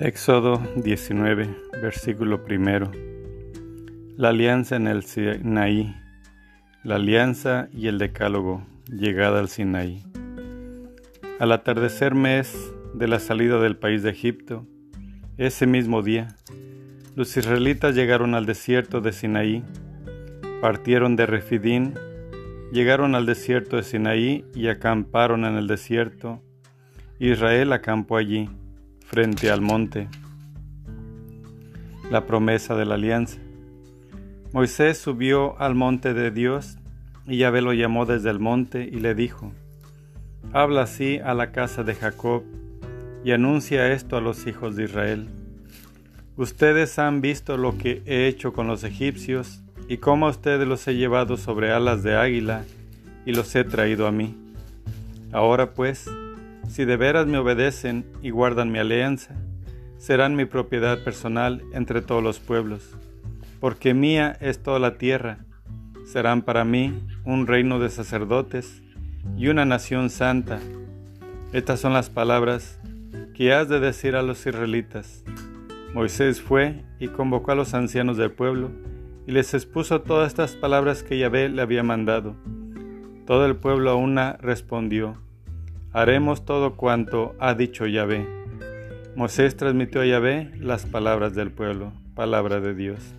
Éxodo 19, versículo primero. La alianza en el Sinaí, la alianza y el decálogo, llegada al Sinaí. Al atardecer mes de la salida del país de Egipto, ese mismo día, los israelitas llegaron al desierto de Sinaí, partieron de Refidín, llegaron al desierto de Sinaí y acamparon en el desierto. Israel acampó allí frente al monte. La promesa de la alianza. Moisés subió al monte de Dios y Yahvé lo llamó desde el monte y le dijo, Habla así a la casa de Jacob y anuncia esto a los hijos de Israel. Ustedes han visto lo que he hecho con los egipcios y cómo a ustedes los he llevado sobre alas de águila y los he traído a mí. Ahora pues, si de veras me obedecen y guardan mi alianza, serán mi propiedad personal entre todos los pueblos, porque mía es toda la tierra. Serán para mí un reino de sacerdotes y una nación santa. Estas son las palabras que has de decir a los israelitas. Moisés fue y convocó a los ancianos del pueblo y les expuso todas estas palabras que Yahvé le había mandado. Todo el pueblo a una respondió haremos todo cuanto ha dicho Yahvé. Moisés transmitió a Yahvé las palabras del pueblo, palabra de Dios.